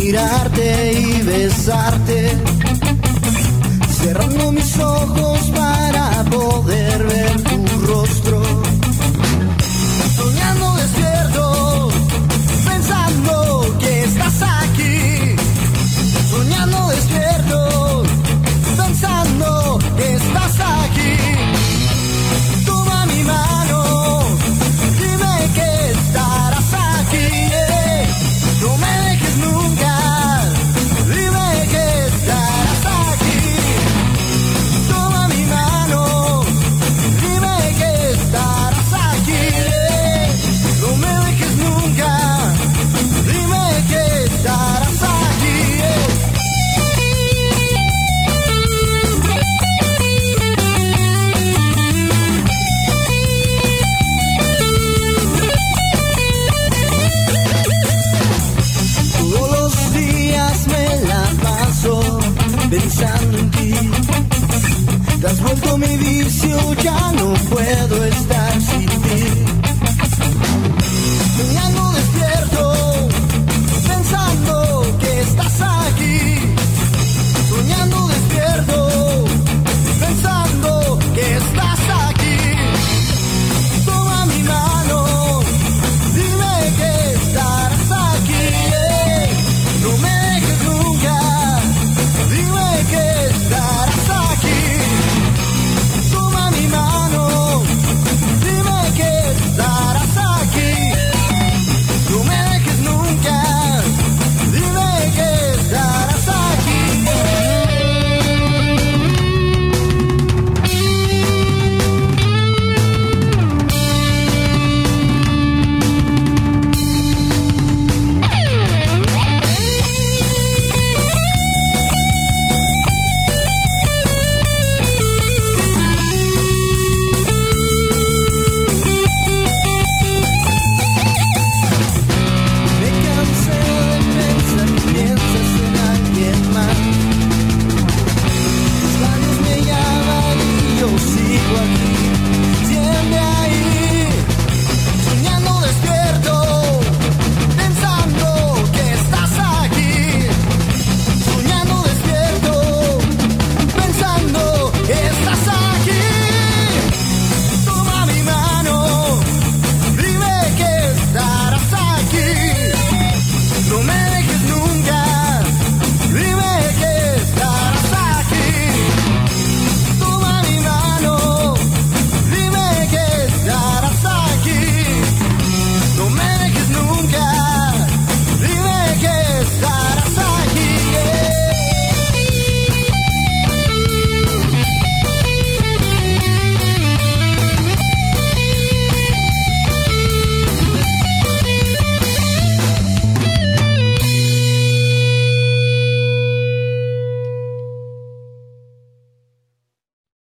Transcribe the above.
mirarte y besarte, cerrando mis ojos para Con mi vicio ya no puedo